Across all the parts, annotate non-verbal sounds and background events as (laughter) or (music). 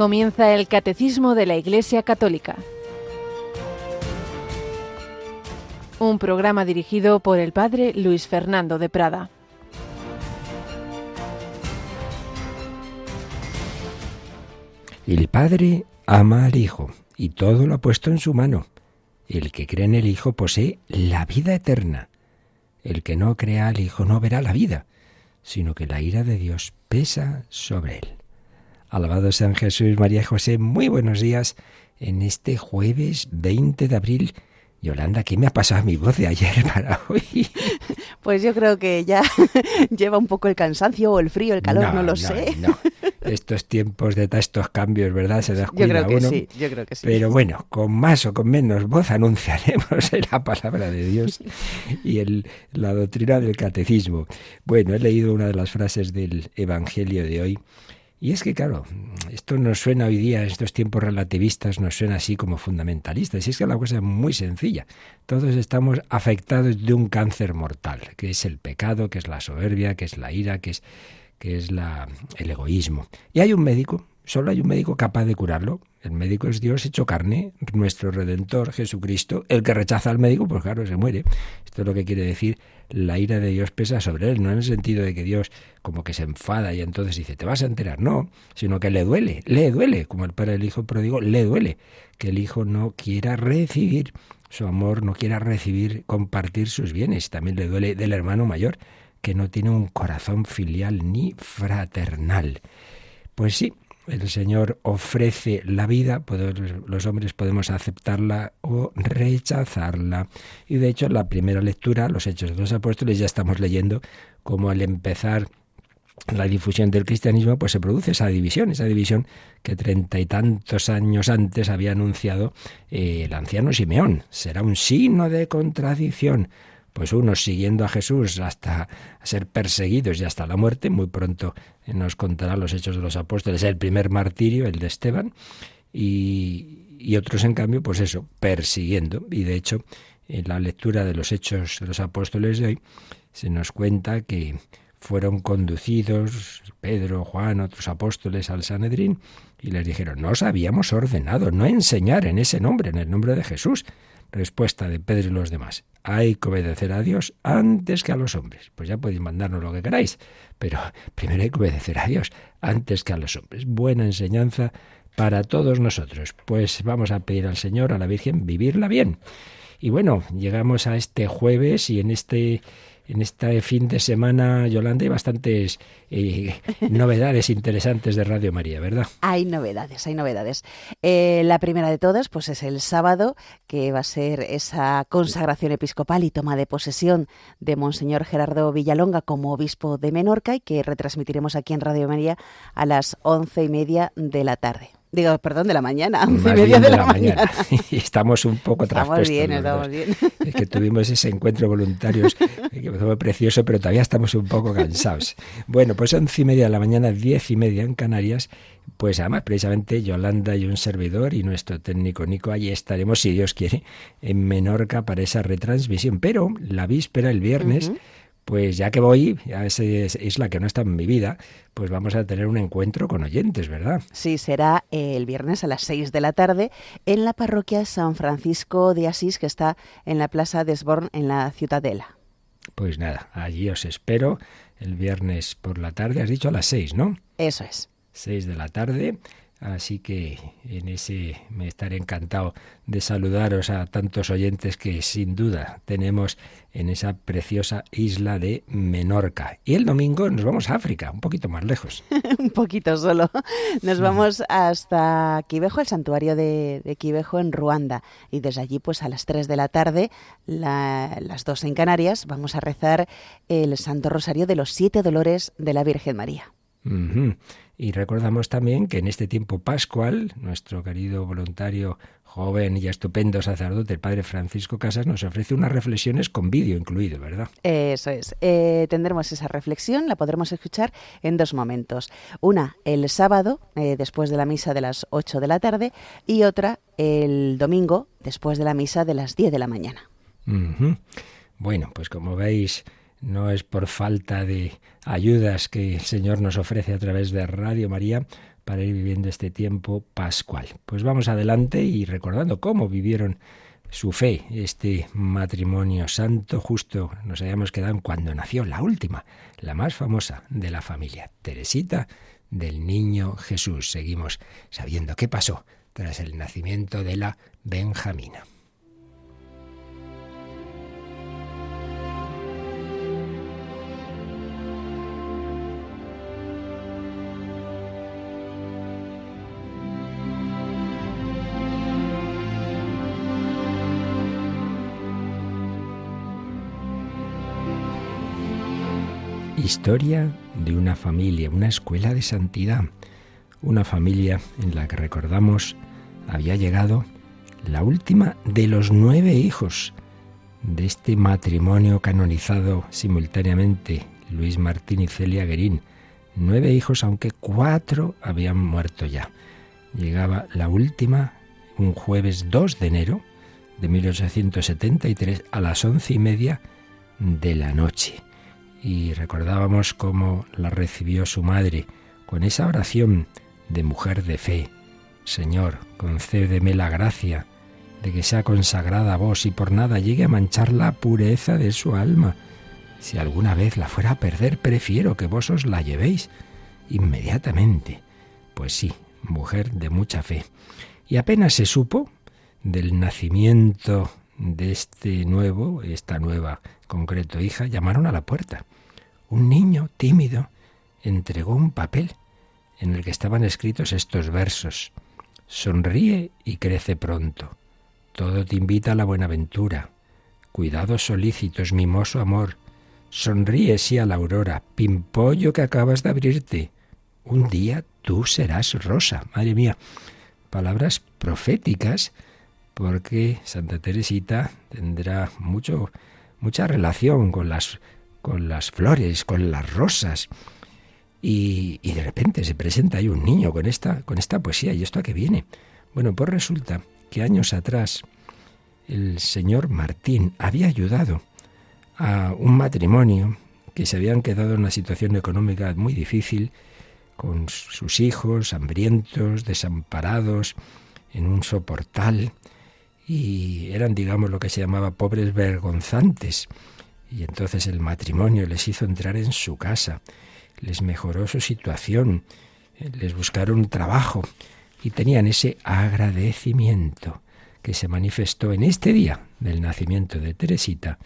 Comienza el Catecismo de la Iglesia Católica. Un programa dirigido por el Padre Luis Fernando de Prada. El Padre ama al Hijo y todo lo ha puesto en su mano. El que cree en el Hijo posee la vida eterna. El que no crea al Hijo no verá la vida, sino que la ira de Dios pesa sobre él. Alabado sean Jesús, María y José. Muy buenos días en este jueves 20 de abril. Yolanda, ¿qué me ha pasado a mi voz de ayer (laughs) para hoy? (laughs) Pues yo creo que ya (laughs) lleva un poco el cansancio o el frío, el calor, no, lo sé. No. Estos tiempos de estos cambios, ¿verdad? Se descuida yo creo que Sí, yo creo que sí. Pero bueno, con más o con menos voz anunciaremos la palabra de Dios y el, la doctrina del catecismo. Bueno, he leído una de las frases del Evangelio de hoy y es que, claro, esto nos suena hoy día, en estos tiempos relativistas, nos suena así como fundamentalistas. Y es que la cosa es muy sencilla. Todos estamos afectados de un cáncer mortal, que es el pecado, que es la soberbia, que es la ira, que es, que es la, el egoísmo. Y hay un médico, solo hay un médico capaz de curarlo. El médico es Dios hecho carne, nuestro Redentor, Jesucristo. El que rechaza al médico, pues claro, se muere. Esto es lo que quiere decir la ira de Dios pesa sobre él, no en el sentido de que Dios como que se enfada y entonces dice, te vas a enterar, no, sino que le duele, le duele, como el padre del hijo pródigo, le duele que el hijo no quiera recibir su amor, no quiera recibir, compartir sus bienes. También le duele del hermano mayor, que no tiene un corazón filial ni fraternal. Pues sí, el Señor ofrece la vida, los hombres podemos aceptarla o rechazarla. Y de hecho, en la primera lectura, los Hechos de los Apóstoles, ya estamos leyendo cómo al empezar la difusión del cristianismo, pues se produce esa división, esa división que treinta y tantos años antes había anunciado eh, el anciano Simeón. Será un signo de contradicción pues unos siguiendo a Jesús hasta ser perseguidos y hasta la muerte, muy pronto nos contará los hechos de los apóstoles, el primer martirio, el de Esteban, y, otros en cambio, pues eso, persiguiendo. Y de hecho, en la lectura de los hechos de los apóstoles de hoy, se nos cuenta que fueron conducidos Pedro, Juan, otros apóstoles al Sanedrín y les dijeron, no os habíamos ordenado no enseñar en ese nombre, en el nombre de Jesús. Respuesta de Pedro y los demás. Hay que obedecer a Dios antes que a los hombres. Pues ya podéis mandarnos lo que queráis, pero (laughs) primero hay que obedecer a Dios antes que a los hombres. Buena enseñanza para todos nosotros. Pues vamos a pedir al Señor, a la Virgen, vivirla bien. Y bueno, llegamos a este jueves y en este en este fin de semana, Yolanda, hay bastantes eh, novedades interesantes de Radio María, ¿verdad? Hay novedades, hay novedades. Eh, la primera de todas, pues es el sábado, que va a ser esa consagración episcopal y toma de posesión de Monseñor Gerardo Villalonga como obispo de Menorca y que retransmitiremos aquí en Radio María a las once y media de la tarde. Digo, perdón, de la mañana, (laughs) once y media de, la, mañana. (laughs) y estamos un poco Estamos bien, estamos bien. (laughs) Es que tuvimos ese encuentro voluntarios que fue precioso, pero todavía estamos un poco cansados. Bueno, pues once y media de la mañana, diez y media en Canarias, pues además precisamente Yolanda y un servidor y nuestro técnico Nico, allí estaremos, si Dios quiere, en Menorca para esa retransmisión. Pero la víspera, el viernes, pues ya que voy, a esa isla que no está en mi vida, pues vamos a tener un encuentro con oyentes, ¿verdad? Sí, será el viernes a las 6 de la tarde en la parroquia San Francisco de Asís, que está en la Plaza de Esborn, en la Ciudadela. Pues nada, allí os espero el viernes por la tarde, has dicho a las 6, ¿no? Eso es. 6 de la tarde Así que en ese me estaré encantado de saludaros a tantos oyentes que sin duda tenemos en esa preciosa isla de Menorca. Y el domingo nos vamos a África, un poquito más lejos. (laughs) un poquito solo. Nos vamos hasta Quivejo, el santuario de, de, Quivejo en Ruanda. Y desde allí, pues a las 3 de la tarde, las 2 en Canarias, vamos a rezar el Santo Rosario de los Siete Dolores de la Virgen María. Y recordamos también que en este tiempo pascual, nuestro querido voluntario joven y estupendo sacerdote, el padre Francisco Casas, nos ofrece unas reflexiones con vídeo incluido, ¿verdad? Eso es. Eh, tendremos esa reflexión, la podremos escuchar en dos momentos. Una el sábado, eh, después de la misa de las 8 de la tarde, y otra el domingo, después de la misa de las 10 de la mañana. Bueno, pues como veis, no es por falta de ayudas que el Señor nos ofrece a través de Radio María, para ir viviendo este tiempo pascual. Pues vamos adelante y recordando cómo vivieron su fe, este matrimonio santo, justo nos habíamos quedado cuando nació la última, la más famosa de la familia, Teresita del Niño Jesús. Seguimos sabiendo qué pasó tras el nacimiento de la Benjamina. Historia de una familia, una escuela de santidad, una familia en la que recordamos había llegado la última de los nueve hijos de este matrimonio canonizado simultáneamente, Luis Martín y Celia Guerín. Nueve hijos, aunque cuatro habían muerto ya. Llegaba la última un jueves 2 de enero de 1873 a las once y media de la noche y recordábamos cómo la recibió su madre con esa oración de mujer de fe. Señor, concédeme la gracia de que sea consagrada a vos y por nada llegue a manchar la pureza de su alma. Si alguna vez la fuera a perder, prefiero que vos os la llevéis inmediatamente. Pues sí, mujer de mucha fe. Y apenas se supo del nacimiento de este nuevo, esta nueva concreto hija, llamaron a la puerta. Un niño tímido entregó un papel en el que estaban escritos estos versos. Sonríe y crece pronto. Todo te invita a la buenaventura. Cuidados solícitos, mimoso amor. Sonríe sí a la aurora, pimpollo que acabas de abrirte. Un día tú serás rosa. Madre mía, palabras proféticas, porque Santa Teresita tendrá mucho mucha relación con las, con las flores, con las rosas. Y, de repente se presenta ahí un niño con esta, con esta poesía. ¿Y esto a qué viene? Bueno, pues resulta que años atrás el señor Martín había ayudado a un matrimonio que se habían quedado en una situación económica muy difícil, con sus hijos hambrientos, desamparados, en un soportal, y eran, digamos, lo que se llamaba pobres vergonzantes. Y entonces el matrimonio les hizo entrar en su casa, les mejoró su situación, les buscaron trabajo y tenían ese agradecimiento que se manifestó en este día del nacimiento de Teresita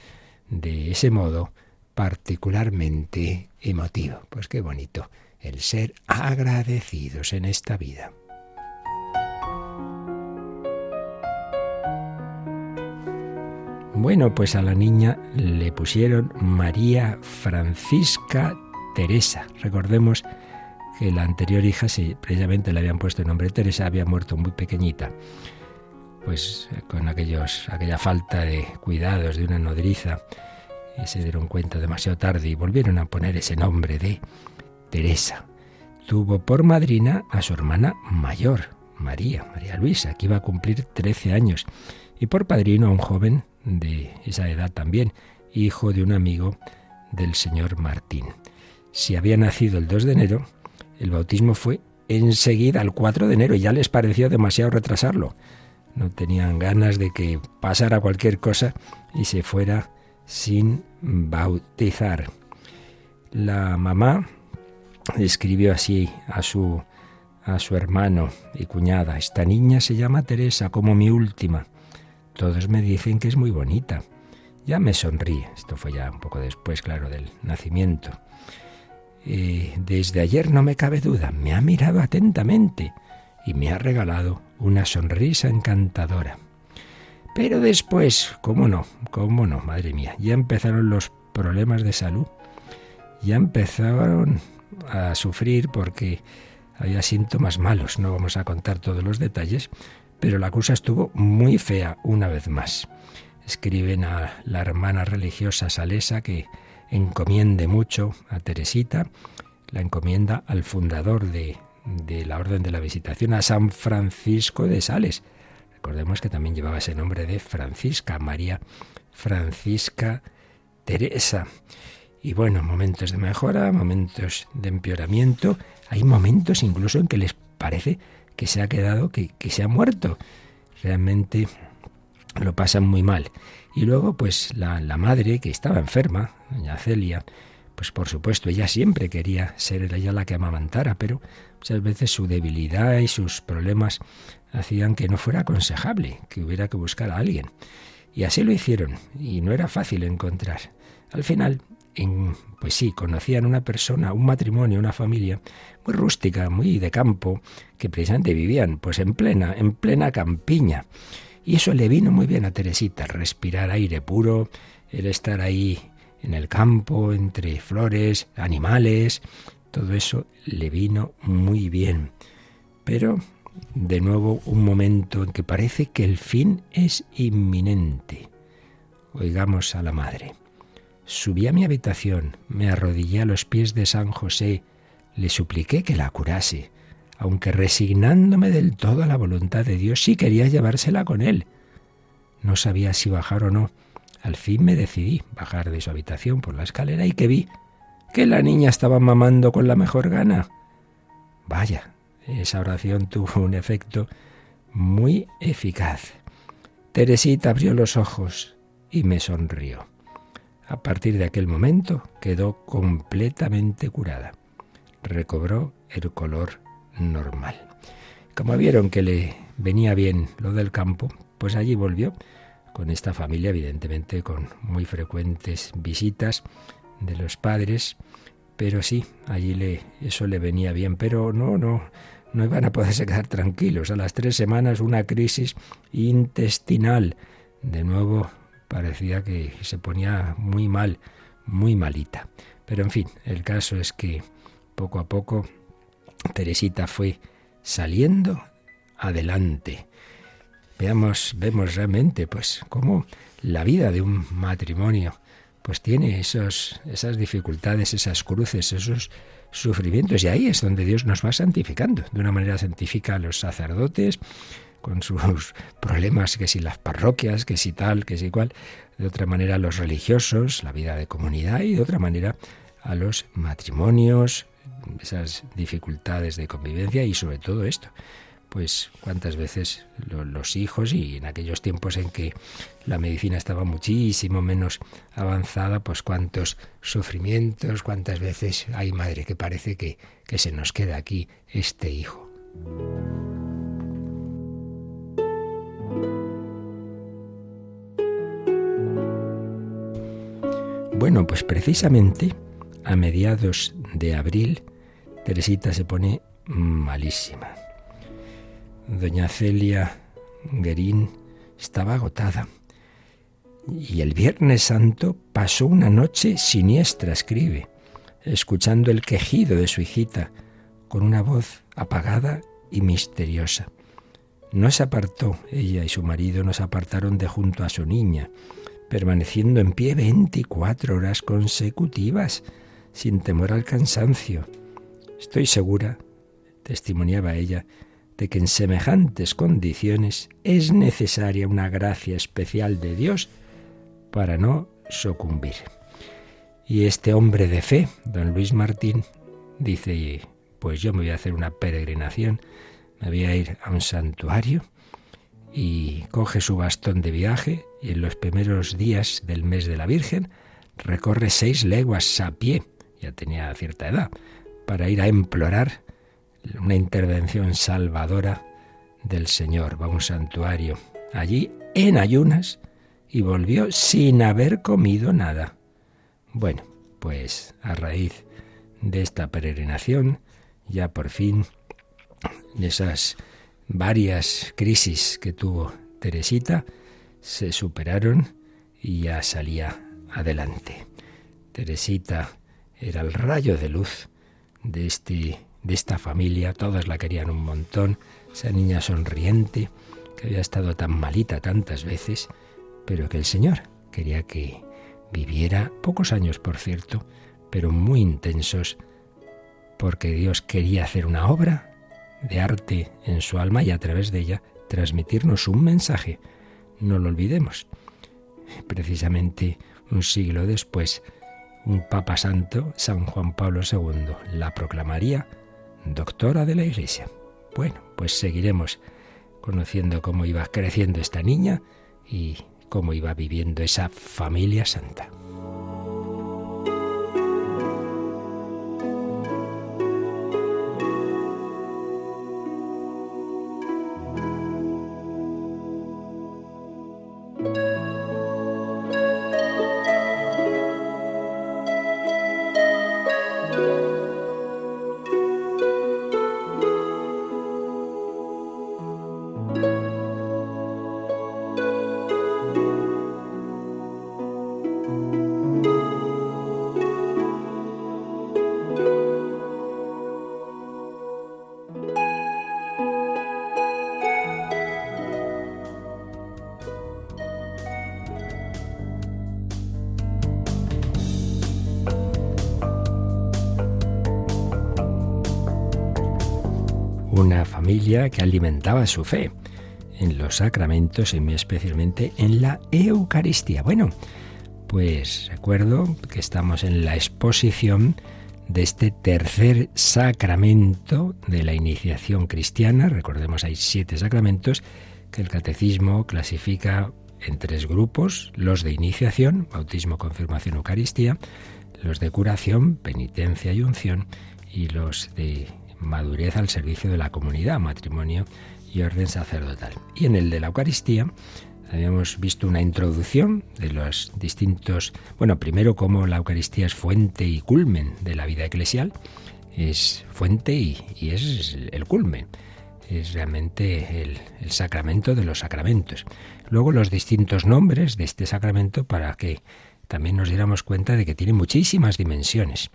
de ese modo particularmente emotivo. Pues qué bonito el ser agradecidos en esta vida. Bueno, pues a la niña le pusieron María Francisca Teresa. Recordemos que la anterior hija, si precisamente le habían puesto el nombre Teresa, había muerto muy pequeñita. Pues con aquella falta de cuidados de una nodriza, se dieron cuenta demasiado tarde y volvieron a poner ese nombre de Teresa. Tuvo por madrina a su hermana mayor, María, María Luisa, que iba a cumplir 13 años, y por padrino a un joven de esa edad también, hijo de un amigo del señor Martín. Si había nacido el 2 de enero, el bautismo fue enseguida, al 4 de enero, y ya les pareció demasiado retrasarlo. No tenían ganas de que pasara cualquier cosa y se fuera sin bautizar. La mamá escribió así a su a su hermano y cuñada, esta niña se llama Teresa como mi última. Todos me dicen que es muy bonita. Ya me sonríe. Esto fue ya un poco después, claro, del nacimiento. desde ayer no me cabe duda, me ha mirado atentamente y me ha regalado una sonrisa encantadora. Pero después, ¿cómo no? ¿Cómo no? Madre mía, ya empezaron los problemas de salud. Ya empezaron a sufrir porque había síntomas malos. No vamos a contar todos los detalles, pero la cosa estuvo muy fea una vez más. Escriben a la hermana religiosa salesa que encomiende mucho a Teresita, la encomienda al fundador de, de la Orden de la Visitación, a San Francisco de Sales. Recordemos que también llevaba ese nombre de Francisca, María Francisca Teresa. Y bueno, momentos de mejora, momentos de empeoramiento. Hay momentos incluso en que les parece que se ha quedado, que, que se ha muerto. Realmente lo pasan muy mal. Y luego, pues la, la, madre, que estaba enferma, doña Celia, pues por supuesto, ella siempre quería ser ella la que amamantara, pero muchas veces su debilidad y sus problemas hacían que no fuera aconsejable, que hubiera que buscar a alguien. Y así lo hicieron, y no era fácil encontrar. Al final, pues sí, conocían una persona, un matrimonio, una familia muy rústica, muy de campo, que precisamente vivían pues en plena, en plena campiña. Y eso le vino muy bien a Teresita, respirar aire puro, el estar ahí en el campo, entre flores, animales, todo eso le vino muy bien. Pero, de nuevo, un momento en que parece que el fin es inminente. Oigamos a la madre. Subí a mi habitación, me arrodillé a los pies de San José, le supliqué que la curase aunque resignándome del todo a la voluntad de Dios, sí quería llevársela con él. No sabía si bajar o no. Al fin me decidí bajar de su habitación por la escalera y que vi que la niña estaba mamando con la mejor gana. Vaya, esa oración (laughs) tuvo un efecto muy eficaz. Teresita abrió los ojos y me sonrió. A partir de aquel momento quedó completamente curada. Recobró el color normal. Como vieron que le venía bien lo del campo, pues allí volvió con esta familia, evidentemente con muy frecuentes visitas de los padres, pero sí, allí eso le venía bien, pero no, no, no iban a poderse quedar tranquilos. A las tres semanas una crisis intestinal. De nuevo parecía que se ponía muy mal, muy malita. Pero en fin, el caso es que poco a poco Teresita fue saliendo adelante. Veamos, vemos realmente pues cómo la vida de un matrimonio pues tiene esos, esas dificultades, esas cruces, esos sufrimientos. Y ahí es donde Dios nos va santificando. De una manera santifica a los sacerdotes, con sus (laughs) problemas, que si las parroquias, que si tal, que si cual. De otra manera a los religiosos, la vida de comunidad. Y de otra manera a los matrimonios, esas dificultades de convivencia y sobre todo esto. Pues cuántas veces los hijos y en aquellos tiempos en que la medicina estaba muchísimo menos avanzada, pues cuántos sufrimientos, cuántas veces hay madre que parece que, que se nos queda aquí este hijo. Bueno, pues precisamente a mediados de abril Teresita se pone malísima. Doña Celia Guerín estaba agotada. Y el Viernes Santo pasó una noche siniestra, escribe, escuchando el quejido de su hijita, con una voz apagada y misteriosa. No se apartó, ella y su marido no se apartaron de junto a su niña, permaneciendo en pie veinticuatro horas consecutivas, sin temor al cansancio Estoy segura, testimoniaba ella, de que en semejantes condiciones es necesaria una gracia especial de Dios para no sucumbir. Y este hombre de fe, don Luis Martín, dice, pues yo me voy a hacer una peregrinación, me voy a ir a un santuario y coge su bastón de viaje y en los primeros días del mes de la Virgen recorre seis leguas a pie, ya tenía cierta edad, para ir a implorar una intervención salvadora del Señor. Va a un santuario allí en ayunas y volvió sin haber comido nada. Bueno, pues a raíz de esta peregrinación, ya por fin, de esas varias crisis que tuvo Teresita, se superaron y ya salía adelante. Teresita era el rayo de luz de, este, de esta familia, todas la querían un montón, esa niña sonriente que había estado tan malita tantas veces, pero que el Señor quería que viviera. Pocos años, por cierto, pero muy intensos, porque Dios quería hacer una obra de arte en su alma y a través de ella transmitirnos un mensaje. No lo olvidemos. Precisamente un siglo después, un Papa Santo, San Juan Pablo II, la proclamaría doctora de la Iglesia. Bueno, pues seguiremos conociendo cómo iba creciendo esta niña y cómo iba viviendo esa familia santa. Una familia que alimentaba su fe en los sacramentos y muy especialmente en la Eucaristía. Bueno, pues recuerdo que estamos en la exposición de este tercer sacramento de la iniciación cristiana. Recordemos, hay siete sacramentos que el catecismo clasifica en tres grupos, los de iniciación, bautismo, confirmación, Eucaristía, los de curación, penitencia y unción, y los de madurez al servicio de la comunidad, matrimonio y orden sacerdotal. Y en el de la Eucaristía habíamos visto una introducción de los distintos, bueno, primero cómo la Eucaristía es fuente y culmen de la vida eclesial, es fuente y, es el culmen, es realmente el, el sacramento de los sacramentos. Luego los distintos nombres de este sacramento para que también nos diéramos cuenta de que tiene muchísimas dimensiones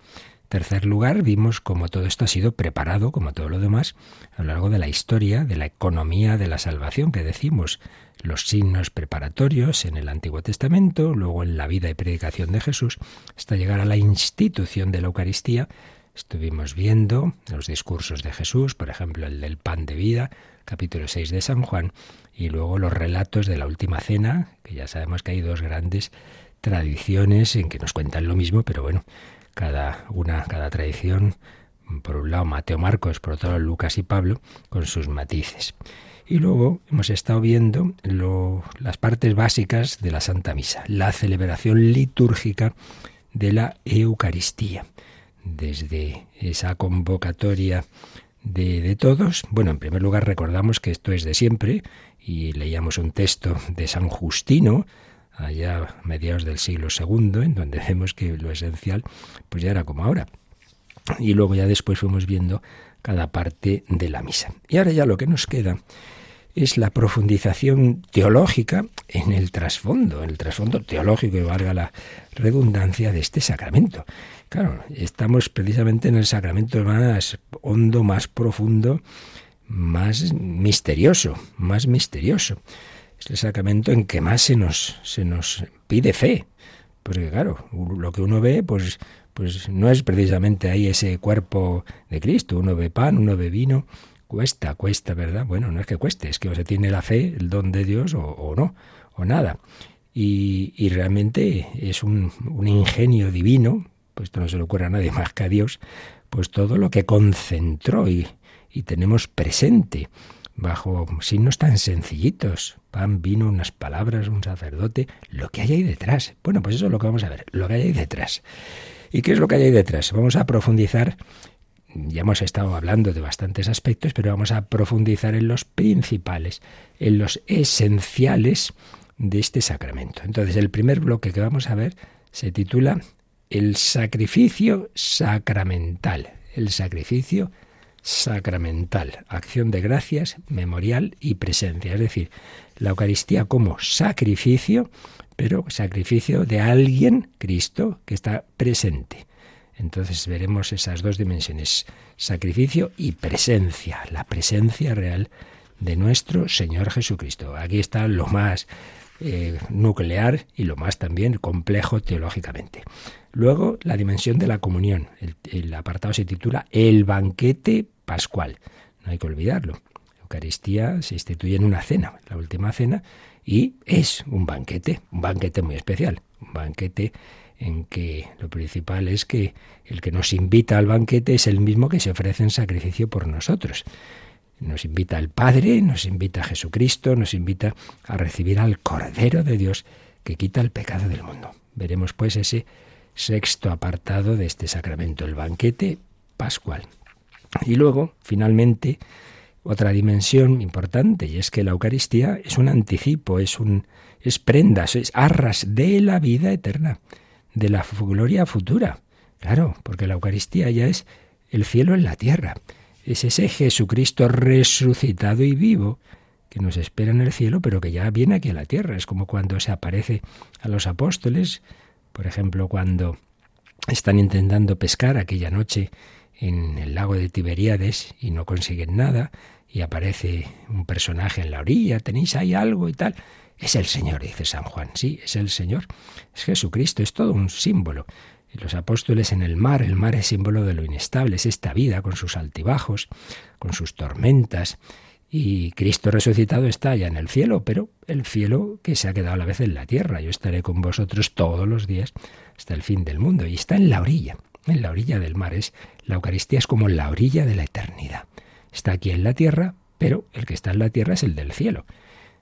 tercer lugar, vimos cómo todo esto ha sido preparado, como todo lo demás, a lo largo de la historia, de la economía de la salvación que decimos, los signos preparatorios en el Antiguo Testamento, luego en la vida y predicación de Jesús, hasta llegar a la institución de la Eucaristía. Estuvimos viendo los discursos de Jesús, por ejemplo, el del pan de vida, capítulo 6 de San Juan, y luego los relatos de la última cena, que ya sabemos que hay dos grandes tradiciones en que nos cuentan lo mismo, pero bueno, cada una, cada tradición, por un lado Mateo Marcos, por otro lado Lucas y Pablo, con sus matices. Y luego hemos estado viendo las partes básicas de la Santa Misa, la celebración litúrgica de la Eucaristía. Desde esa convocatoria de, de, todos, bueno, en primer lugar recordamos que esto es de siempre y leíamos un texto de San Justino, allá mediados del siglo II, en donde (laughs) vemos que lo esencial pues ya era como ahora. Y luego ya después fuimos viendo cada parte de la misa. Y ahora ya lo que nos queda es la profundización teológica en el trasfondo, en el trasfondo teológico, y valga la redundancia, de este sacramento. Claro, estamos precisamente en el sacramento más hondo, más profundo, más misterioso, más misterioso es el sacramento en que más se nos, se nos pide fe. Porque claro, lo que uno ve, pues, pues no es precisamente ahí ese cuerpo de Cristo. Uno ve pan, uno ve vino. Cuesta, cuesta, ¿verdad? Bueno, no es que cueste, es que o se tiene la fe, el don de Dios, o, no, o nada. Y, y realmente es un, un, ingenio divino, pues esto no se le ocurre a nadie más que a Dios, pues todo lo que concentró y, y tenemos presente bajo signos tan sencillitos. Pan, vino, unas palabras, un sacerdote, lo que hay ahí detrás. Bueno, pues eso es lo que vamos a ver, lo que hay ahí detrás. ¿Y qué es lo que hay ahí detrás? Vamos a profundizar, ya hemos estado hablando de bastantes aspectos, pero vamos a profundizar en los principales, en los esenciales de este sacramento. Entonces, el primer bloque que vamos a ver se titula El sacrificio sacramental. El sacrificio sacramental, acción de gracias, memorial y presencia. Es decir, la Eucaristía como sacrificio, pero sacrificio de alguien, Cristo, que está presente. Entonces veremos esas dos dimensiones, sacrificio y presencia, la presencia real de nuestro Señor Jesucristo. Aquí está lo más eh, nuclear y lo más también complejo teológicamente. Luego, la dimensión de la comunión. el apartado se titula El banquete pascual. No hay que olvidarlo. La Eucaristía se instituye en una cena, la última cena, y es un banquete, un banquete muy especial, un banquete en que lo principal es que el que nos invita al banquete es el mismo que se ofrece en sacrificio por nosotros. Nos invita el Padre, nos invita a Jesucristo, nos invita a recibir al Cordero de Dios que quita el pecado del mundo. Veremos pues ese sexto apartado de este sacramento, el banquete pascual. Y luego, finalmente, otra dimensión importante, y es que la Eucaristía es un anticipo, es un es prendas, es arras de la vida eterna, de la gloria futura. Claro, porque la Eucaristía ya es el cielo en la tierra. Es ese Jesucristo resucitado y vivo que nos espera en el cielo, pero que ya viene aquí a la tierra. Es como cuando se aparece a los apóstoles, por ejemplo, cuando están intentando pescar aquella noche en el lago de Tiberíades y no consiguen nada, y aparece un personaje en la orilla, tenéis ahí algo y tal. Es el Señor, dice San Juan. Sí, es el Señor. Es Jesucristo, es todo un símbolo. Los apóstoles en el mar, el mar es símbolo de lo inestable, es esta vida con sus altibajos, con sus tormentas. Y Cristo resucitado está ya en el cielo, pero el cielo que se ha quedado a la vez en la tierra. Yo estaré con vosotros todos los días hasta el fin del mundo. Y está en la orilla, en la orilla del mar. Es, la Eucaristía es como la orilla de la eternidad. Está aquí en la tierra, pero el que está en la tierra es el del cielo.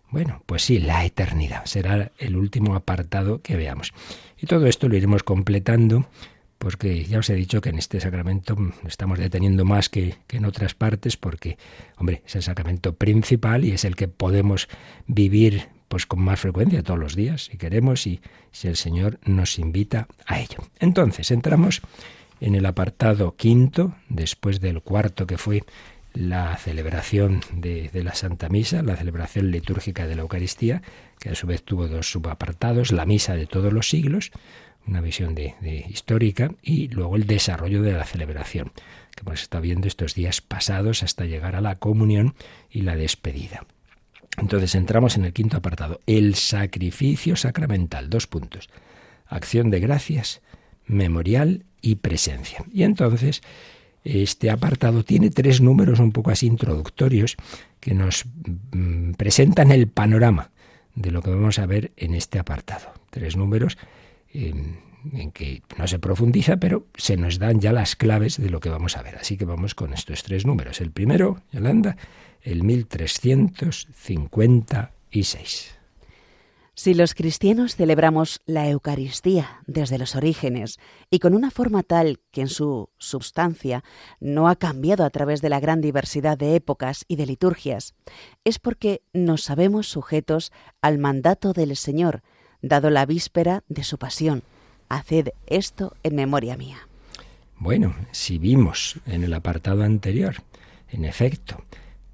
Bueno, pues sí, la eternidad será el último apartado que veamos. Y todo esto lo iremos completando porque ya os he dicho que en este sacramento estamos deteniendo más que, que, en otras partes, porque, hombre, es el sacramento principal y es el que podemos vivir pues con más frecuencia todos los días, si queremos, y si el Señor nos invita a ello. Entonces, entramos en el apartado quinto, después del cuarto que fue la celebración de, la Santa Misa, la celebración litúrgica de la Eucaristía, que a su vez tuvo dos subapartados, la Misa de todos los siglos, una visión de, histórica, y luego el desarrollo de la celebración, que hemos estado viendo estos días pasados hasta llegar a la comunión y la despedida. Entonces entramos en el quinto apartado, el sacrificio sacramental, dos puntos, acción de gracias, memorial y presencia. Y entonces este apartado tiene tres números un poco así introductorios que nos mm, presentan el panorama de lo que vamos a ver en este apartado. Tres números en que no se profundiza, pero se nos dan ya las claves de lo que vamos a ver. Así que vamos con estos tres números. El primero, Yolanda, el 1356. Si los cristianos celebramos la Eucaristía desde los orígenes y con una forma tal que en su substancia no ha cambiado a través de la gran diversidad de épocas y de liturgias, es porque nos sabemos sujetos al mandato del Señor, dado la víspera de su pasión. Haced esto en memoria mía. Bueno, si vimos en el apartado anterior, en efecto,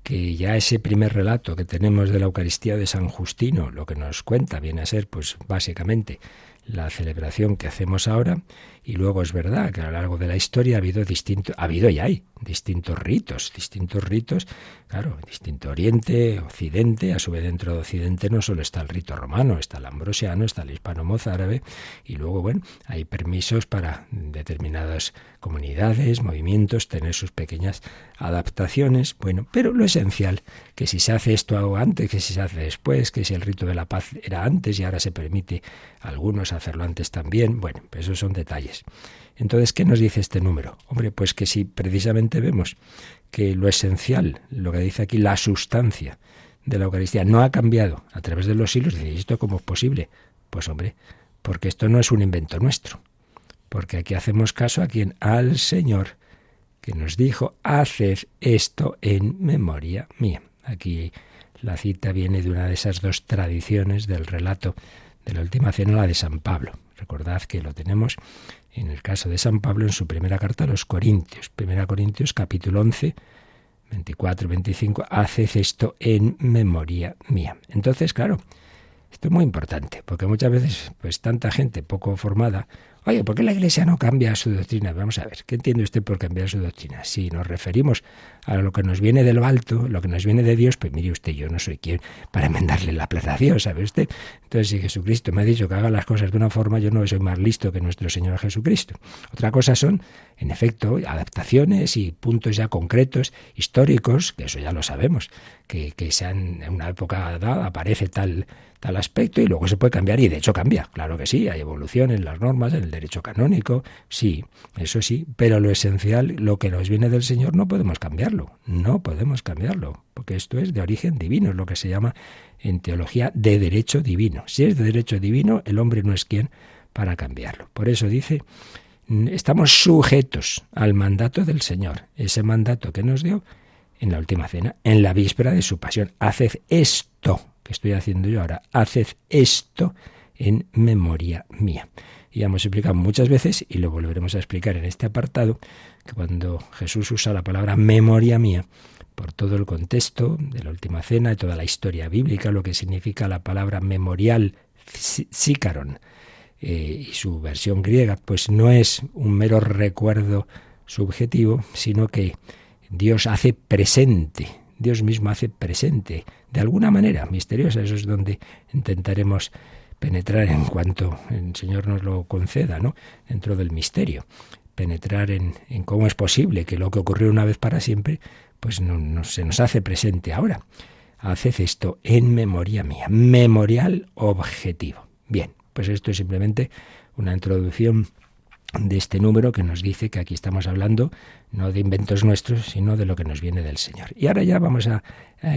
que ya ese primer relato que tenemos de la Eucaristía de San Justino, lo que nos cuenta viene a ser, pues básicamente, la celebración que hacemos ahora, y luego es verdad que a lo largo de la historia ha habido distinto, ha habido y hay distintos ritos, distintos ritos, claro, distinto Oriente, Occidente, a su vez dentro de Occidente no solo está el rito romano, está el ambrosiano, está el hispano-mozárabe, y luego, bueno, hay permisos para determinadas comunidades, movimientos, tener sus pequeñas adaptaciones, bueno, pero lo esencial, que si se hace esto antes, que si se hace después, que si el rito de la paz era antes y ahora se permite a algunos hacerlo antes también, bueno, pues esos son detalles. Entonces, ¿qué nos dice este número? Hombre, pues que si precisamente vemos que lo esencial, lo que dice aquí, la sustancia de la Eucaristía, no ha cambiado a través de los siglos, ¿y esto cómo es posible? Pues hombre, porque esto no es un invento nuestro, porque aquí hacemos caso a quien, al Señor, que nos dijo, haced esto en memoria mía. Aquí la cita viene de una de esas dos tradiciones del relato de la última cena, la de San Pablo. Recordad que lo tenemos en el caso de San Pablo en su primera carta a los Corintios. Primera Corintios capítulo 11, 24 25, haced esto en memoria mía. Entonces, claro, esto es muy importante, porque muchas veces, pues tanta gente poco formada Oye, ¿por qué la Iglesia no cambia su doctrina? Vamos a ver, ¿qué entiende usted por cambiar su doctrina? Si nos referimos a lo que nos viene de lo alto, lo que nos viene de Dios, pues mire usted, yo no soy quien para enmendarle la plaza a Dios, ¿sabe usted? Entonces, si Jesucristo me ha dicho que haga las cosas de una forma, yo no soy más listo que nuestro Señor Jesucristo. Otra cosa son, en efecto, adaptaciones y puntos ya concretos, históricos, que eso ya lo sabemos, que, que sean en una época dada aparece tal tal aspecto y luego se puede cambiar y de hecho cambia, claro que sí, hay evolución en las normas, en derecho canónico, sí, eso sí, pero lo esencial, lo que nos viene del Señor, no podemos no podemos cambiarlo, porque esto es de origen divino, es lo que se llama en teología de derecho divino. Si es de derecho divino, el hombre no es quien para cambiarlo. Por eso dice, estamos sujetos al mandato del Señor, ese mandato que nos dio en la última cena, en la víspera de su pasión. Haced esto que estoy haciendo yo ahora, haced esto en memoria mía. Y ya hemos explicado muchas veces, y lo volveremos a explicar en este apartado, que cuando Jesús usa la palabra memoria mía, por todo el contexto de la última cena, y toda la historia bíblica, lo que significa la palabra memorial, sícaron, eh, y su versión griega, pues no es un mero recuerdo subjetivo, sino que Dios hace presente, Dios mismo hace presente, de alguna manera misteriosa, eso es donde intentaremos penetrar en cuanto el Señor nos lo conceda, ¿no? Dentro del misterio, penetrar en, cómo es posible que lo que ocurrió una vez para siempre, pues no, se nos hace presente ahora. Haced esto en memoria mía, memorial objetivo. Bien, pues esto es simplemente una introducción de este número que nos dice que aquí estamos hablando no de inventos nuestros, sino de lo que nos viene del Señor. Y ahora ya vamos a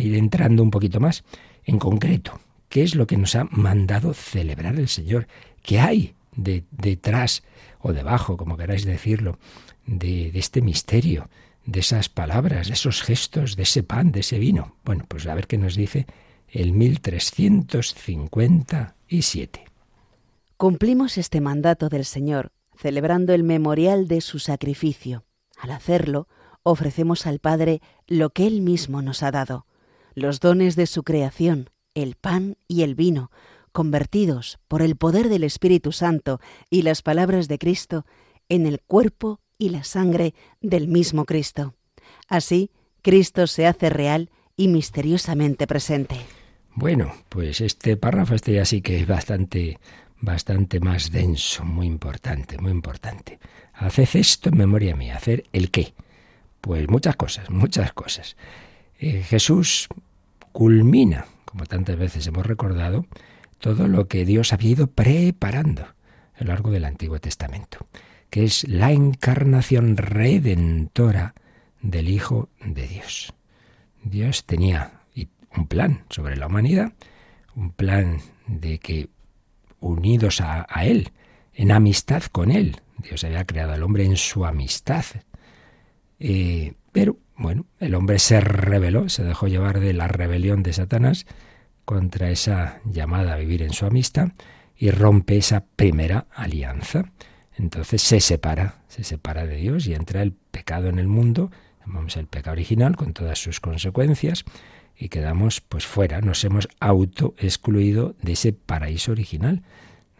ir entrando un poquito más en concreto qué es lo que nos ha mandado celebrar el Señor, qué hay detrás o debajo, como queráis decirlo, de, de este misterio, de esas palabras, de esos gestos, de ese pan, de ese vino. Bueno, pues a ver qué nos dice el 1357. Cumplimos este mandato del Señor, celebrando el memorial de su sacrificio. Al hacerlo, ofrecemos al Padre lo que Él mismo nos ha dado, los dones de su creación, el pan y el vino, convertidos por el poder del Espíritu Santo y las palabras de Cristo en el cuerpo y la sangre del mismo Cristo. Así, Cristo se hace real y misteriosamente presente. Bueno, pues este párrafo este ya sí que es bastante bastante más denso, muy importante, muy importante. Haced esto en memoria mía, hacer el qué. Pues muchas cosas, muchas cosas. Eh, Jesús culmina como tantas veces hemos recordado, todo lo que Dios había ido preparando a lo largo del Antiguo Testamento, que es la encarnación redentora del Hijo de Dios. Dios tenía un plan sobre la humanidad, un plan de que unidos a, Él, en amistad con Él, Dios había creado al hombre en su amistad. Eh, pero, bueno, el hombre se rebeló, se dejó llevar de la rebelión de Satanás contra esa llamada a vivir en su amistad y rompe esa primera alianza. Entonces se separa, se separa de Dios y entra el pecado en el mundo, llamamos el pecado original con todas sus consecuencias y quedamos pues fuera, nos hemos auto excluido de ese paraíso original,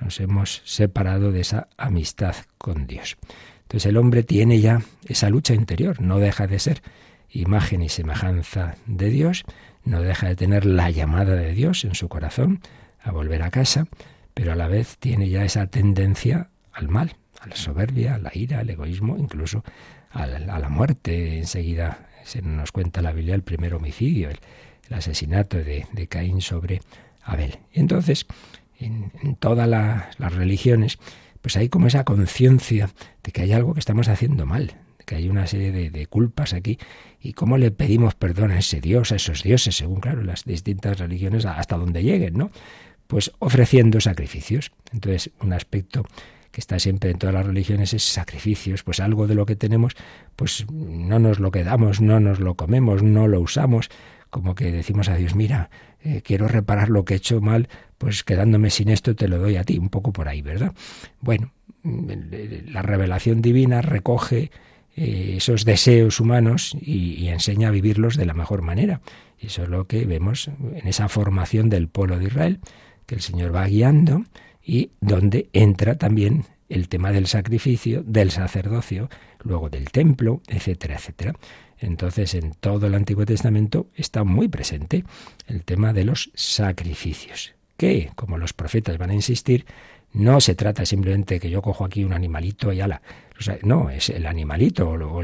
nos hemos separado de esa amistad con Dios. Entonces el hombre tiene ya esa lucha interior, no deja de ser imagen y semejanza de Dios, no deja de tener la llamada de Dios en su corazón a volver a casa, pero a la vez tiene ya esa tendencia al mal, a la soberbia, a la ira, al egoísmo, incluso a la, muerte. Enseguida se nos cuenta la Biblia el primer homicidio, el, asesinato de, Caín sobre Abel. Y entonces, en, todas las religiones, pues hay como esa conciencia de que hay algo que estamos haciendo mal, que hay una serie de, culpas aquí. ¿Y cómo le pedimos perdón a ese Dios, a esos dioses, según, claro, las distintas religiones, hasta donde lleguen, ¿no? Pues ofreciendo sacrificios. Entonces, un aspecto que está siempre en todas las religiones es sacrificios, pues algo de lo que tenemos, pues no nos lo quedamos, no nos lo comemos, no lo usamos, como que decimos a Dios, mira, eh, quiero reparar lo que he hecho mal, pues quedándome sin esto te lo doy a ti, un poco por ahí, ¿verdad? Bueno, la revelación divina recoge eh, esos deseos humanos y, enseña a vivirlos de la mejor manera. Y eso es lo que vemos en esa formación del pueblo de Israel, que el Señor va guiando y donde entra también el tema del sacrificio, del sacerdocio, luego del templo, etcétera, etcétera. Entonces, en todo el Antiguo Testamento está muy presente el tema de los sacrificios, que, como los profetas van a insistir, no se trata simplemente que yo cojo aquí un animalito y ala. no, es el animalito o,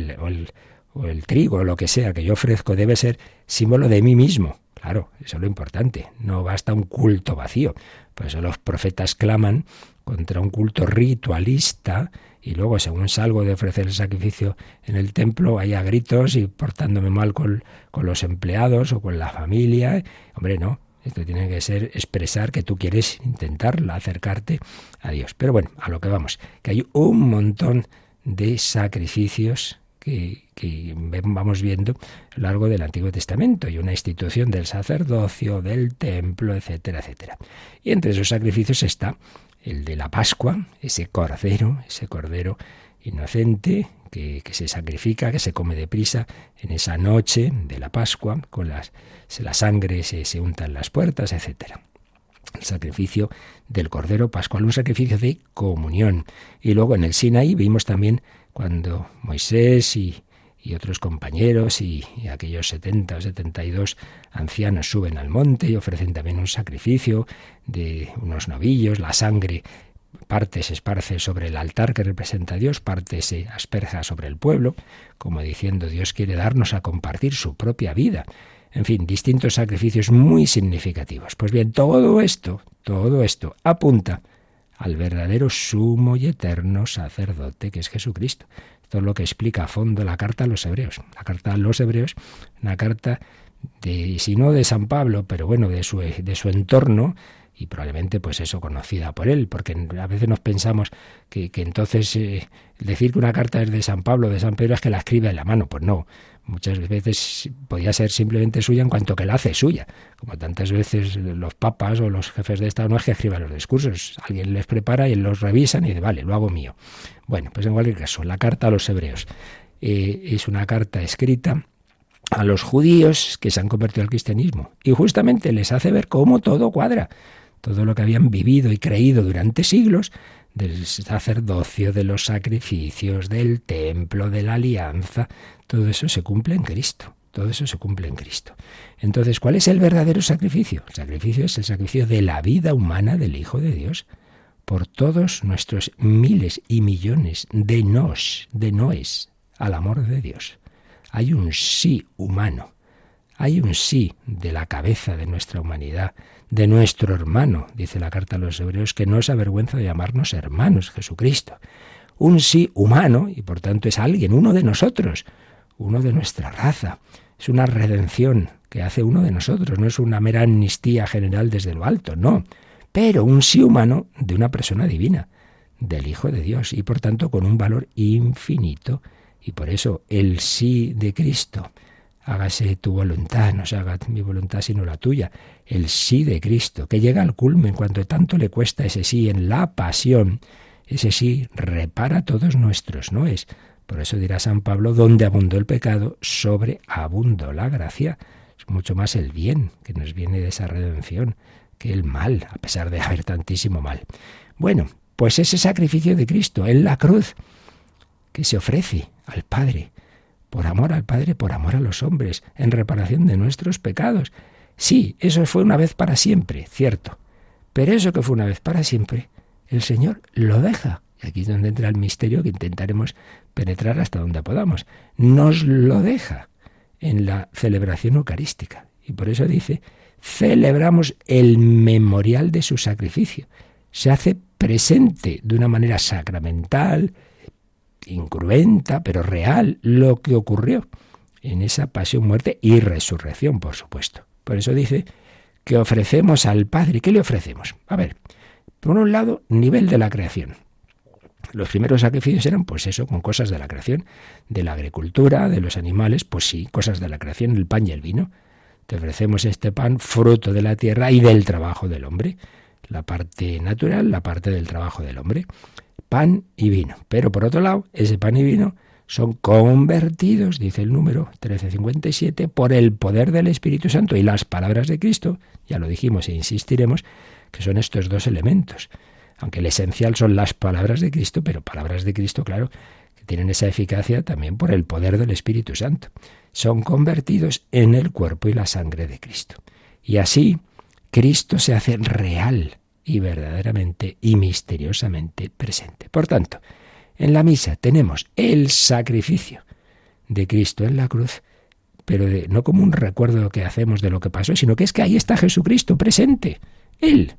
o el trigo o lo que sea que yo ofrezco debe ser símbolo de mí mismo. Claro, eso es lo importante. No basta un culto vacío. Por eso los profetas claman contra un culto ritualista y luego según salgo de ofrecer el sacrificio en el templo, haya gritos y portándome mal con los empleados o con la familia. Hombre, no, esto tiene que ser expresar que tú quieres intentar acercarte a Dios. Pero bueno, a lo que vamos, que hay un montón de sacrificios que, que, vamos viendo a lo largo del Antiguo Testamento y una institución del sacerdocio, del templo, etcétera, etcétera. Y entre esos sacrificios está el de la Pascua, ese cordero, ese cordero inocente que, se sacrifica, que se come deprisa en esa noche de la Pascua, con las, la sangre se, se unta en las puertas, etcétera el sacrificio del Cordero Pascual, un sacrificio de comunión. Y luego en el Sinaí vimos también cuando Moisés y, y otros compañeros y, aquellos 70 o 72 ancianos suben al monte y ofrecen también un sacrificio de unos novillos, la sangre parte se esparce sobre el altar que representa a Dios, parte se asperja sobre el pueblo, como diciendo Dios quiere darnos a compartir su propia vida. En fin, distintos sacrificios muy significativos. Pues bien, todo esto, todo esto apunta al verdadero sumo y eterno sacerdote que es Jesucristo. Esto es lo que explica a fondo la carta a los hebreos. La carta a los hebreos, una carta de, si no de San Pablo, pero bueno, de su, de su entorno, y probablemente pues eso conocida por él, porque a veces nos pensamos que, entonces eh, decir que una carta es de San Pablo, de San Pedro, es que la escribe en la mano, pues no, muchas veces podía ser simplemente suya en cuanto que la hace suya, como tantas veces los papas o los jefes de Estado no es que escriban los discursos, alguien les prepara y los revisan y dice, vale, lo hago mío. Bueno, pues en cualquier caso, la carta a los hebreos eh, es una carta escrita a los judíos que se han convertido al cristianismo y justamente les hace ver cómo todo cuadra todo lo que habían vivido y creído durante siglos del sacerdocio, de los sacrificios, del templo, de la alianza, todo eso se cumple en Cristo. Todo eso se cumple en Cristo. Entonces, ¿cuál es el verdadero sacrificio? El sacrificio es el sacrificio de la vida humana del Hijo de Dios por todos nuestros miles y millones de nos, de noes, al amor de Dios. Hay un sí humano, hay un sí de la cabeza de nuestra humanidad, de nuestro hermano, dice la carta a los hebreos, que no es avergüenza de llamarnos hermanos, Jesucristo. Un sí humano, y por tanto es alguien, uno de nosotros, uno de nuestra raza. Es una redención que hace uno de nosotros, no es una mera amnistía general desde lo alto, no, pero un sí humano de una persona divina, del Hijo de Dios, y por tanto con un valor infinito. Y por eso el sí de Cristo, hágase tu voluntad, no se haga mi voluntad sino la tuya. El sí de Cristo, que llega al culmen cuando tanto le cuesta ese sí en la pasión, ese sí repara todos nuestros no es. Por eso dirá San Pablo, donde abundó el pecado, sobreabundó la gracia. Es mucho más el bien que nos viene de esa redención que el mal, a pesar de haber tantísimo mal. Bueno, pues ese sacrificio de Cristo en la cruz que se ofrece al Padre por amor al Padre, por amor a los hombres, en reparación de nuestros pecados. Sí, eso fue una vez para siempre, cierto. Pero eso que fue una vez para siempre, el Señor lo deja. Y aquí es donde entra el misterio que intentaremos penetrar hasta donde podamos. Nos lo deja en la celebración eucarística. Y por eso dice, celebramos el memorial de su sacrificio. Se hace presente de una manera sacramental, incruenta, pero real, lo que ocurrió en esa pasión, muerte y resurrección, por supuesto. Por eso dice que ofrecemos al Padre. ¿Qué le ofrecemos? A ver, por un lado, nivel de la creación. Los primeros sacrificios eran, pues eso, con cosas de la creación, de la agricultura, de los animales, pues sí, cosas de la creación, el pan y el vino. Te ofrecemos este pan fruto de la tierra y del trabajo del hombre. La parte natural, la parte del trabajo del hombre pan y vino. Pero por otro lado, ese pan y vino son convertidos, dice el número 1357, por el poder del Espíritu Santo y las palabras de Cristo, ya lo dijimos e insistiremos, que son estos dos elementos. Aunque el esencial son las palabras de Cristo, pero palabras de Cristo, claro, que tienen esa eficacia también por el poder del Espíritu Santo. Son convertidos en el cuerpo y la sangre de Cristo. Y así Cristo se hace real y verdaderamente y misteriosamente presente. Por tanto, en la misa tenemos el sacrificio de Cristo en la cruz, pero no como un recuerdo que hacemos de lo que pasó, sino que es que ahí está Jesucristo presente. Él.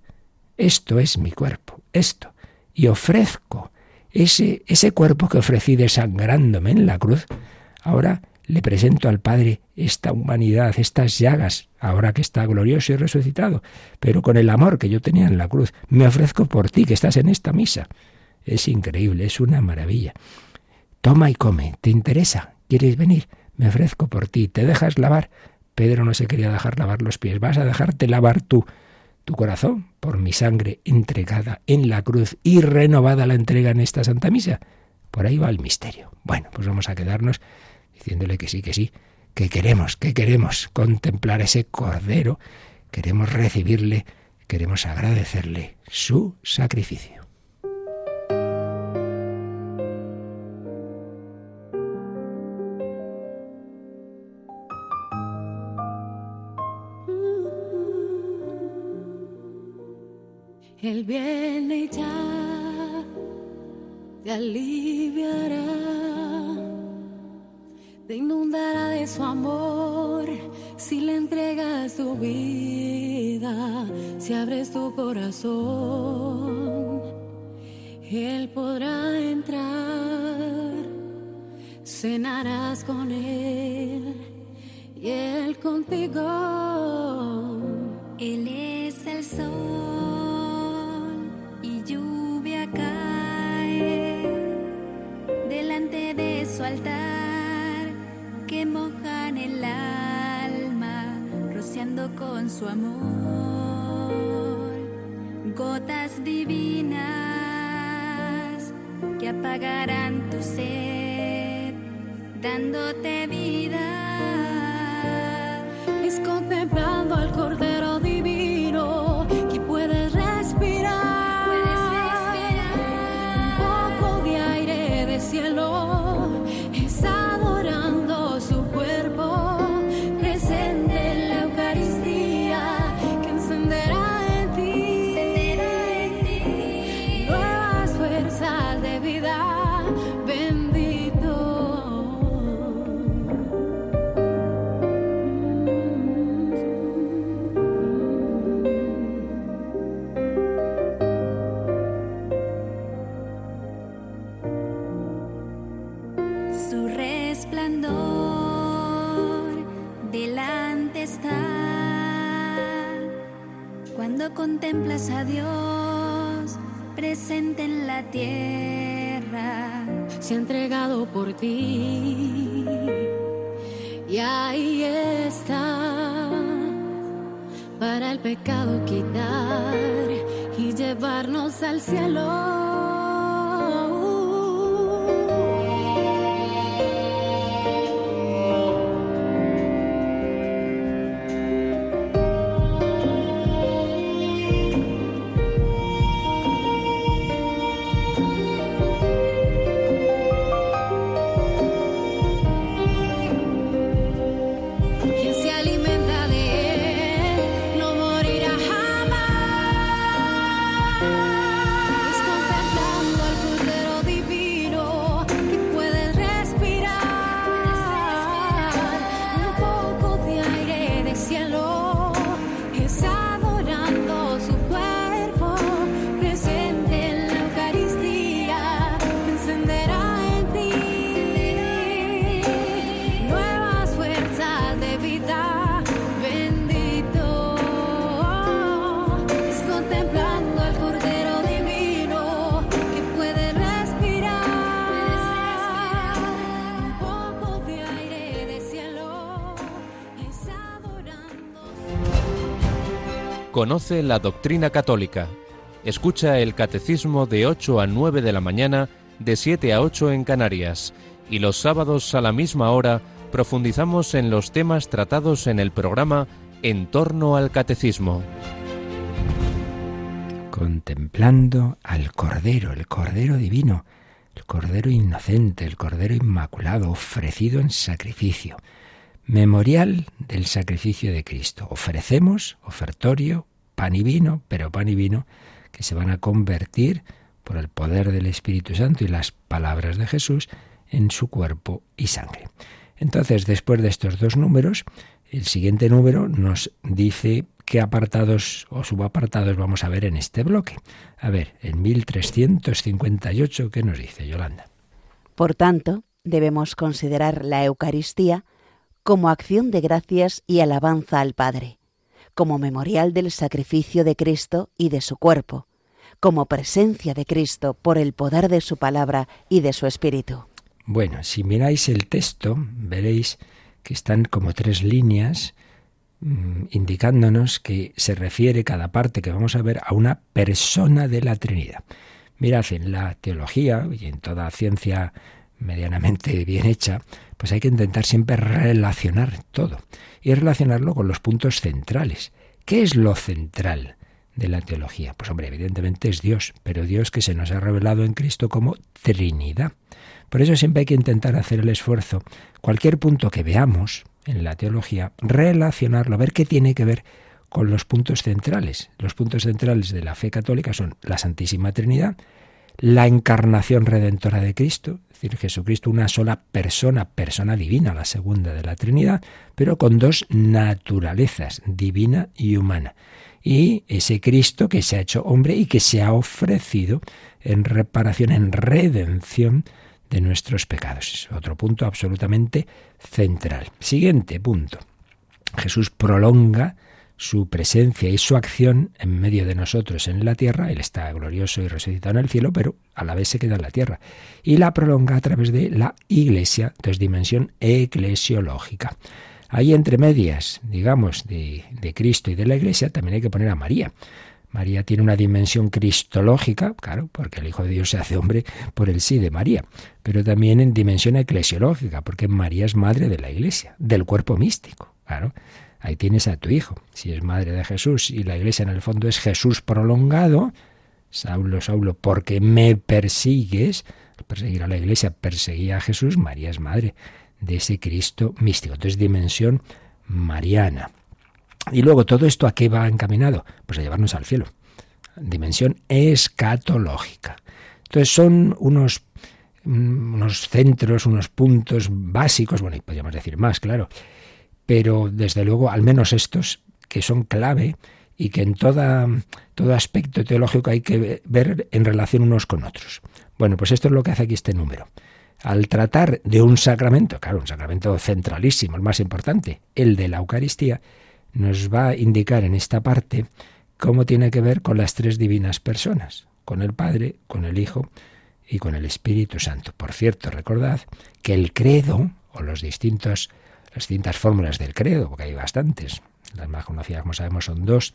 Esto es mi cuerpo, esto. Y ofrezco ese, ese cuerpo que ofrecí desangrándome en la cruz. Ahora le presento al Padre esta humanidad, estas llagas, ahora que está glorioso y resucitado, pero con el amor que yo tenía en la cruz. Me ofrezco por ti que estás en esta misa. Es increíble, es una maravilla. Toma y come. ¿Te interesa? ¿Quieres venir? Me ofrezco por ti. ¿Te dejas lavar? Pedro no se quería dejar lavar los pies. ¿Vas a dejarte lavar tú tu corazón por mi sangre entregada en la cruz y renovada la entrega en esta Santa Misa? Por ahí va el misterio. Bueno, pues vamos a quedarnos diciéndole que sí, que sí, que queremos, que queremos contemplar ese Cordero, queremos recibirle, queremos agradecerle su sacrificio. Él viene ya, te aliviará, te inundará de su amor si le entregas tu vida, si abres tu corazón. Él podrá entrar, cenarás con Él y Él contigo. Él es el sol con su amor gotas divinas que apagarán tu sed, dándote vida. Es contemplando al Cordero tierra. Se ha entregado por ti y ahí está para el pecado quitar y llevarnos al cielo. Conoce la doctrina católica. Escucha el catecismo de 8 a 9 de la mañana, de 7 a 8 en Canarias. Y los sábados a la misma hora profundizamos en los temas tratados en el programa En torno al catecismo. Contemplando al Cordero, el Cordero divino, el Cordero inocente, el Cordero inmaculado, ofrecido en sacrificio memorial del sacrificio de Cristo. Ofrecemos ofertorio, pan y vino, pero pan y vino que se van a convertir por el poder del Espíritu Santo y las palabras de Jesús en su cuerpo y sangre. Entonces, después de estos dos números, el siguiente número nos dice qué apartados o subapartados vamos a ver en este bloque. A ver, en 1358, ¿qué nos dice Yolanda? Por tanto, debemos considerar la Eucaristía como acción de gracias y alabanza al Padre, como memorial del sacrificio de Cristo y de su cuerpo, como presencia de Cristo por el poder de su palabra y de su espíritu. Bueno, si miráis el texto, veréis que están como tres líneas mm, indicándonos que se refiere cada parte que vamos a ver a una persona de la Trinidad. Mirad, en la teología y en toda ciencia medianamente (laughs) bien hecha, pues hay que intentar siempre relacionar todo y relacionarlo con los puntos centrales. ¿Qué es lo central de la teología? Pues hombre, evidentemente es Dios, pero Dios que se nos ha revelado en Cristo como Trinidad. Por eso siempre hay que intentar hacer el esfuerzo, cualquier punto que veamos en la teología, relacionarlo, ver qué tiene que ver con los puntos centrales. Los puntos centrales de la fe católica son la Santísima Trinidad, la encarnación redentora de Cristo, es decir, Jesucristo una sola persona, persona divina, la segunda de la Trinidad, pero con dos naturalezas, divina y humana. Y ese Cristo que se ha hecho hombre y que se ha ofrecido en reparación, en redención de nuestros pecados. Es otro punto absolutamente central. Siguiente punto. Jesús prolonga su presencia y su acción en medio de nosotros en la tierra. Él está glorioso y resucitado en el cielo, pero a la vez se queda en la tierra. Y la prolonga a través de la iglesia, entonces dimensión eclesiológica. Ahí entre medias, digamos, de, de Cristo y de la iglesia, también hay que poner a María. María tiene una dimensión cristológica, claro, porque el Hijo de Dios se hace hombre por el sí de María, pero también en dimensión eclesiológica, porque María es madre de la Iglesia, del cuerpo místico, claro. Ahí tienes a tu hijo. Si es madre de Jesús y la iglesia en el fondo es Jesús prolongado, Saulo, Saulo, porque me persigues, perseguir a la iglesia, perseguía a Jesús, María es madre de ese Cristo místico. Entonces, dimensión mariana. Y luego, ¿todo esto a qué va encaminado? Pues a llevarnos al cielo. Dimensión escatológica. Entonces, son unos, mm, unos centros, unos puntos básicos, bueno, y podríamos decir más, claro, pero desde luego al menos estos que son clave y que en toda, todo aspecto teológico hay que ver en relación unos con otros. Bueno, pues esto es lo que hace aquí este número. Al tratar de un sacramento, claro, un sacramento centralísimo, el más importante, el de la Eucaristía, nos va a indicar en esta parte cómo tiene que ver con las tres divinas personas, con el Padre, con el Hijo y con el Espíritu Santo. Por cierto, recordad que el credo o los distintos las distintas fórmulas del credo, porque hay bastantes. Las más conocidas, como sabemos, son dos,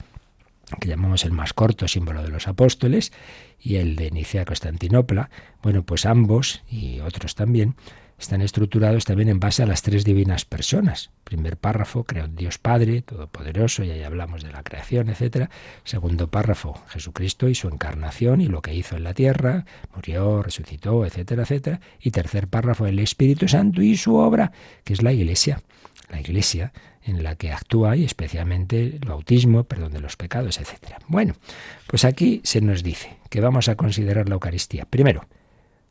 que llamamos el más corto, símbolo de los apóstoles, y el de Nicea Constantinopla. Bueno, pues ambos, y otros también, están estructurados también en base a las tres divinas personas. Primer párrafo, creo Dios Padre, Todopoderoso, y ahí hablamos de la creación, etc. Segundo párrafo, Jesucristo y su encarnación y lo que hizo en la tierra, murió, resucitó, etcétera, etcétera. Y tercer párrafo, el Espíritu Santo y su obra, que es la Iglesia. La Iglesia en la que actúa y especialmente el bautismo, perdón de los pecados, etcétera. Bueno, pues aquí se nos dice que vamos a considerar la Eucaristía. Primero,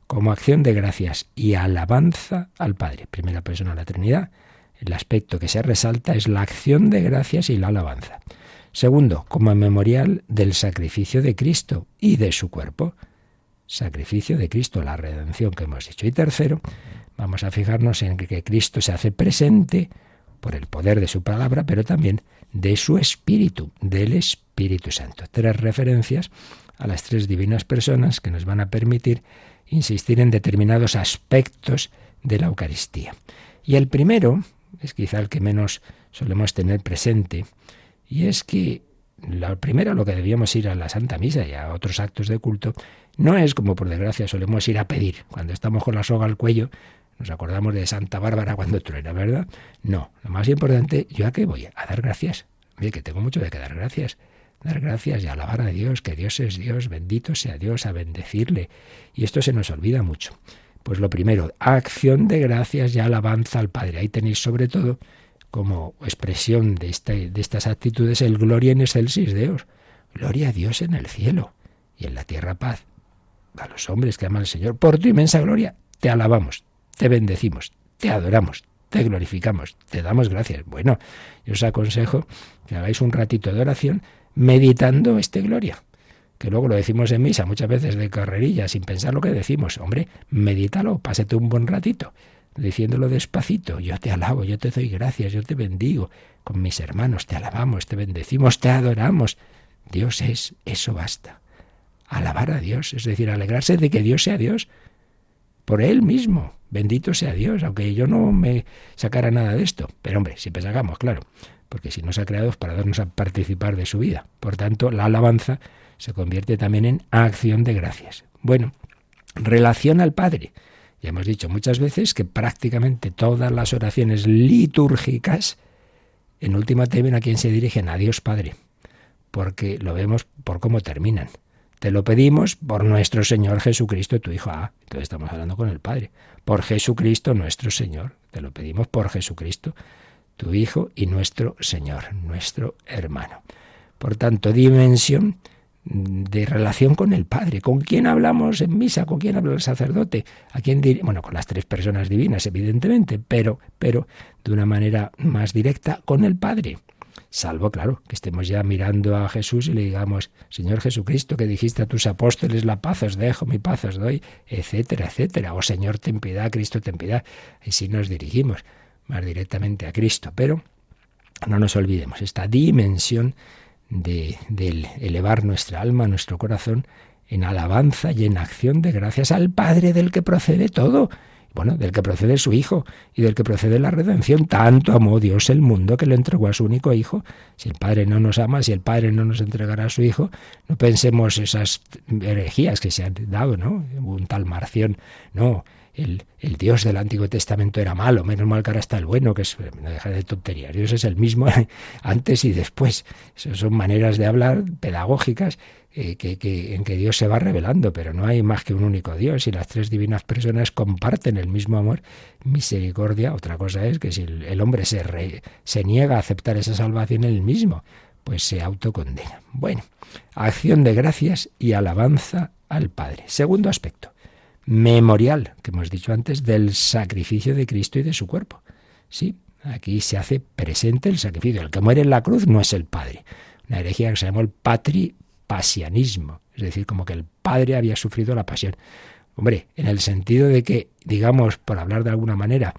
como acción de gracias y alabanza al Padre. Primera persona de la Trinidad. El aspecto que se resalta es la acción de gracias y la alabanza. Segundo, como memorial del sacrificio de Cristo y de su cuerpo. Sacrificio de Cristo, la redención que hemos dicho. Y tercero, vamos a fijarnos en que Cristo se hace presente por el poder de su palabra, pero también de su espíritu, del Espíritu Santo. Tres referencias a las tres divinas personas que nos van a permitir insistir en determinados aspectos de la Eucaristía. Y el primero es quizá el que menos solemos tener presente, y es que la primera lo que debíamos ir a la Santa Misa y a otros actos de culto no es como por desgracia solemos ir a pedir. Cuando estamos con la soga al cuello, nos acordamos de Santa Bárbara cuando truena, ¿verdad? No, lo más importante, ¿yo a qué voy? A dar gracias. Oye, que tengo mucho de que dar gracias dar gracias y alabar a Dios, que Dios es Dios, bendito sea Dios, a bendecirle. Y esto se nos olvida mucho. Pues lo primero, acción de gracias y alabanza al Padre. Ahí tenéis sobre todo como expresión de, este, de estas actitudes el gloria en excelsis Dios. Gloria a Dios en el cielo y en la tierra paz. A los hombres que aman al Señor, por tu inmensa gloria, te alabamos, te bendecimos, te adoramos, te glorificamos, te damos gracias. Bueno, yo os aconsejo que hagáis un ratito de oración meditando este gloria. Que luego lo decimos en misa muchas veces de carrerilla, sin pensar lo que decimos. Hombre, medítalo, pásate un buen ratito, diciéndolo despacito. Yo te alabo, yo te doy gracias, yo te bendigo. Con mis hermanos te alabamos, te bendecimos, te adoramos. Dios es, eso basta. Alabar a Dios, es decir, alegrarse de que Dios sea Dios por Él mismo. Bendito sea Dios, aunque yo no me sacara nada de esto. Pero hombre, si pensamos, claro, porque si nos ha creado es para darnos a participar de su vida. Por tanto, la alabanza se convierte también en acción de gracias. Bueno, relación al Padre. Ya hemos dicho muchas veces que prácticamente todas las oraciones litúrgicas, en última término, a quien se dirigen a Dios Padre, porque lo vemos por cómo terminan. Te lo pedimos por nuestro Señor Jesucristo, tu Hijo. Ah, entonces estamos hablando con el Padre. Por Jesucristo nuestro Señor. Te lo pedimos por Jesucristo, tu Hijo y nuestro Señor, nuestro hermano. Por tanto, dimensión de relación con el Padre. ¿Con quién hablamos en misa? ¿Con quién habla el sacerdote? ¿A quién Bueno, con las tres personas divinas, evidentemente, pero, pero de una manera más directa con el Padre. Salvo, claro, que estemos ya mirando a Jesús y le digamos, Señor Jesucristo, que dijiste a tus apóstoles, la paz os dejo, mi paz os doy, etcétera, etcétera. O Señor, ten piedad, Cristo, ten piedad. Y si nos dirigimos más directamente a Cristo. Pero no nos olvidemos, esta dimensión de, elevar nuestra alma, nuestro corazón, en alabanza y en acción de gracias al Padre del que procede todo bueno, del que procede su Hijo y del que procede la redención. Tanto amó Dios el mundo que le entregó a su único Hijo. Si el Padre no nos ama, si el Padre no nos entregará a su Hijo, no pensemos esas herejías que se han dado, ¿no? Un tal Marción. No, el, Dios del Antiguo Testamento era malo, menos mal que ahora está el bueno, que es, no deja de tonterías. Dios es el mismo (laughs) antes y después. Esas son maneras de hablar pedagógicas eh, en que Dios se va revelando, pero no hay más que un único Dios y las tres divinas personas comparten el mismo amor, misericordia. Otra cosa es que si el, hombre se, se niega a aceptar esa salvación él mismo, pues se autocondena. Bueno, acción de gracias y alabanza al Padre. Segundo aspecto, memorial, que hemos dicho antes, del sacrificio de Cristo y de su cuerpo. Sí, aquí se hace presente el sacrificio. El que muere en la cruz no es el Padre. Una herejía que se llamó el patri pasianismo, es decir, como que el Padre había sufrido la pasión. Hombre, en el sentido de que, digamos, por hablar de alguna manera,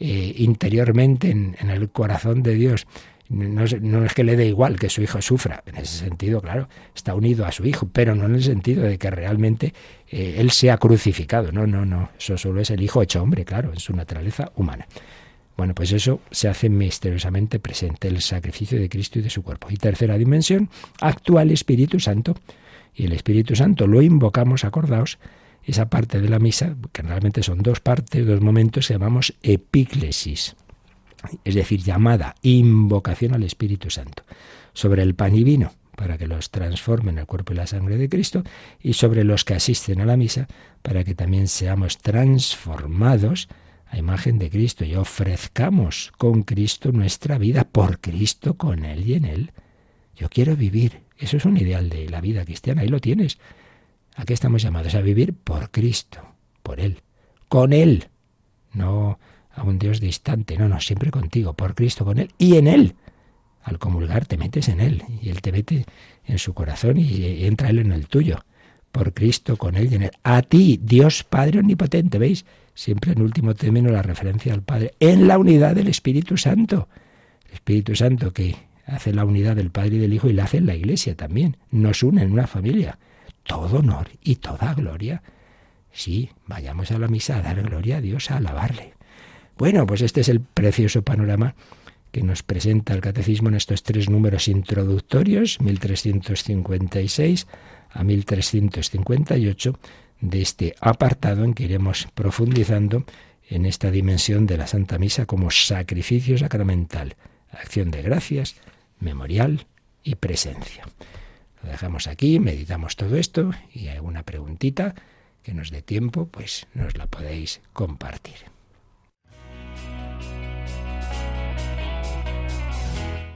eh, interiormente en, el corazón de Dios, no es, que le dé igual que su hijo sufra, en ese sentido, claro, está unido a su hijo, pero no en el sentido de que realmente eh, él sea crucificado, no, no, no, eso solo es el hijo hecho hombre, claro, en su naturaleza humana. Bueno, pues eso se hace misteriosamente presente, el sacrificio de Cristo y de su cuerpo. Y tercera dimensión, actúa el Espíritu Santo. Y el Espíritu Santo lo invocamos, acordaos, esa parte de la misa, que realmente son dos partes, dos momentos, que llamamos epíclesis, es decir, llamada, invocación al Espíritu Santo, sobre el pan y vino, para que los transformen en el cuerpo y la sangre de Cristo, y sobre los que asisten a la misa, para que también seamos transformados a imagen de Cristo y ofrezcamos con Cristo nuestra vida, por Cristo, con Él y en Él. Yo quiero vivir. Eso es un ideal de la vida cristiana. Ahí lo tienes. ¿A qué estamos llamados? A vivir por Cristo, por Él, con Él. No a un Dios distante, no, no, siempre contigo, por Cristo, con Él y en Él. Al comulgar te metes en Él y Él te mete en su corazón y entra Él en el tuyo. Por Cristo, con Él y en Él. A ti, Dios Padre Omnipotente, ¿veis? siempre en último término la referencia al Padre, en la unidad del Espíritu Santo. El Espíritu Santo que hace la unidad del Padre y del Hijo y la hace en la Iglesia también. Nos une en una familia. Todo honor y toda gloria. Sí, vayamos a la misa a dar gloria a Dios, a alabarle. Bueno, pues este es el precioso panorama que nos presenta el Catecismo en estos tres números introductorios, 1356 a 1358, de este apartado en que iremos profundizando en esta dimensión de la Santa Misa como sacrificio sacramental, acción de gracias, memorial y presencia. Lo dejamos aquí, meditamos todo esto y alguna preguntita que nos dé tiempo, pues nos la podéis compartir.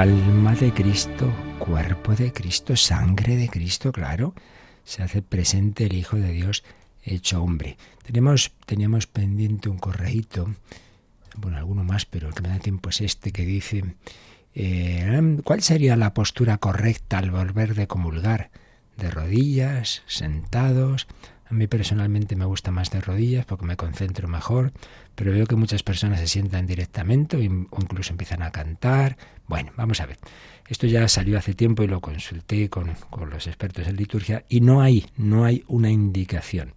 Alma de Cristo, cuerpo de Cristo, sangre de Cristo, claro. Se hace presente el Hijo de Dios hecho hombre. Tenemos, teníamos pendiente un correíto, bueno, alguno más, pero el que me da tiempo es este que dice, eh, ¿cuál sería la postura correcta al volver de comulgar? ¿De rodillas, sentados? A mí personalmente me gusta más de rodillas porque me concentro mejor, pero veo que muchas personas se sientan directamente o incluso empiezan a cantar. Bueno, vamos a ver. Esto ya salió hace tiempo y lo consulté con, con los expertos en liturgia y no hay, no hay una indicación.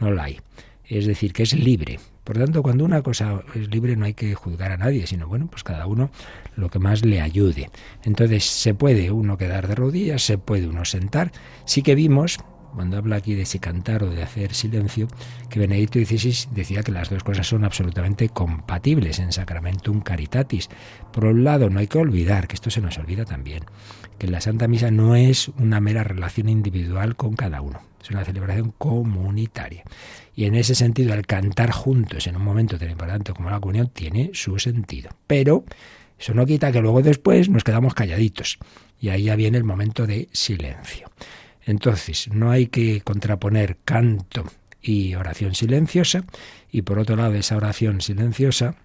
No la hay. Es decir, que es libre. Por tanto, cuando una cosa es libre no hay que juzgar a nadie, sino bueno, pues cada uno lo que más le ayude. Entonces, se puede uno quedar de rodillas, se puede uno sentar. Sí que vimos cuando habla aquí de si cantar o de hacer silencio, que Benedicto XVI decía que las dos cosas son absolutamente compatibles en Sacramentum Caritatis. Por un lado, no hay que olvidar, que esto se nos olvida también, que la Santa Misa no es una mera relación individual con cada uno, es una celebración comunitaria. Y en ese sentido, el cantar juntos en un momento tan importante como la comunión tiene su sentido. Pero eso no quita que luego después nos quedamos calladitos. Y ahí ya viene el momento de silencio. Entonces, no hay que contraponer canto y oración silenciosa, y por otro lado, esa oración silenciosa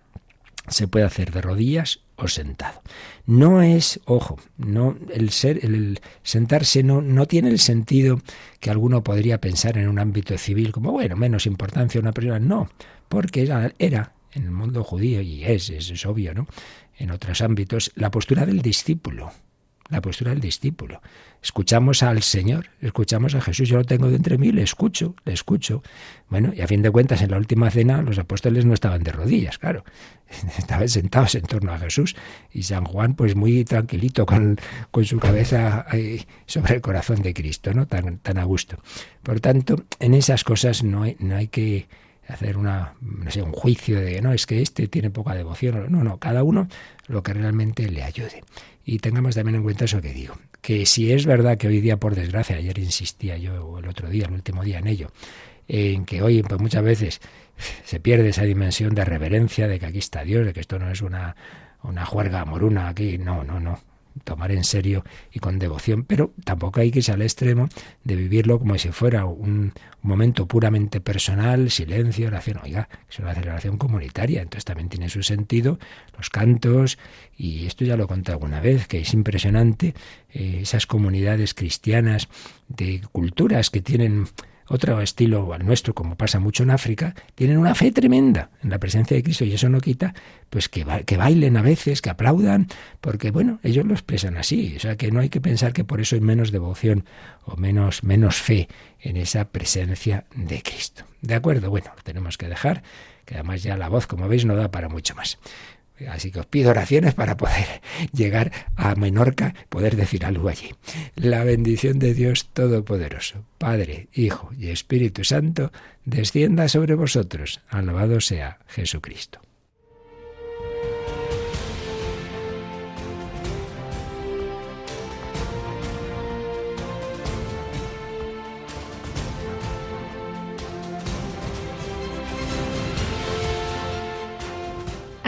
se puede hacer de rodillas o sentado. No es, ojo, no el ser el, sentarse no no tiene el sentido que alguno podría pensar en un ámbito civil como bueno, menos importancia una persona, no, porque era, en el mundo judío y es, es, es obvio, ¿no? En otros ámbitos la postura del discípulo la postura del discípulo. Escuchamos al Señor, escuchamos a Jesús, yo lo tengo de entre mí, le escucho, le escucho. Bueno, y a fin de cuentas, en la última cena los apóstoles no estaban de rodillas, claro, (laughs) estaban sentados en torno a Jesús y San Juan pues muy tranquilito con, con su cabeza sobre el corazón de Cristo, ¿no? Tan, tan a gusto. Por tanto, en esas cosas no hay, no hay que hacer una, un juicio de no, es que este tiene poca devoción. No, no, cada uno lo que realmente le ayude. Y tengamos también en cuenta eso que digo, que si es verdad que hoy día, por desgracia, ayer insistía yo, el otro día, el último día en ello, en que hoy pues muchas veces se pierde esa dimensión de reverencia, de que aquí está Dios, de que esto no es una, una juerga moruna aquí, no, no, no tomar en serio y con devoción, pero tampoco hay que irse al extremo de vivirlo como si fuera un, momento puramente personal, silencio, oración. Oiga, es una celebración comunitaria, entonces también tiene su sentido los cantos, y esto ya lo conté alguna vez, que es impresionante eh, esas comunidades cristianas de culturas que tienen otro estilo al nuestro, como pasa mucho en África, tienen una fe tremenda en la presencia de Cristo y eso no quita pues que, que bailen a veces, que aplaudan, porque bueno, ellos lo expresan así, o sea que no hay que pensar que por eso hay menos devoción o menos, menos fe en esa presencia de Cristo. ¿De acuerdo? Bueno, tenemos que dejar, que además ya la voz, como veis, no da para mucho más. Así que os pido oraciones para poder (laughs) llegar a Menorca, poder decir algo allí. La bendición de Dios Todopoderoso, Padre, Hijo y Espíritu Santo, descienda sobre vosotros. Alabado sea Jesucristo.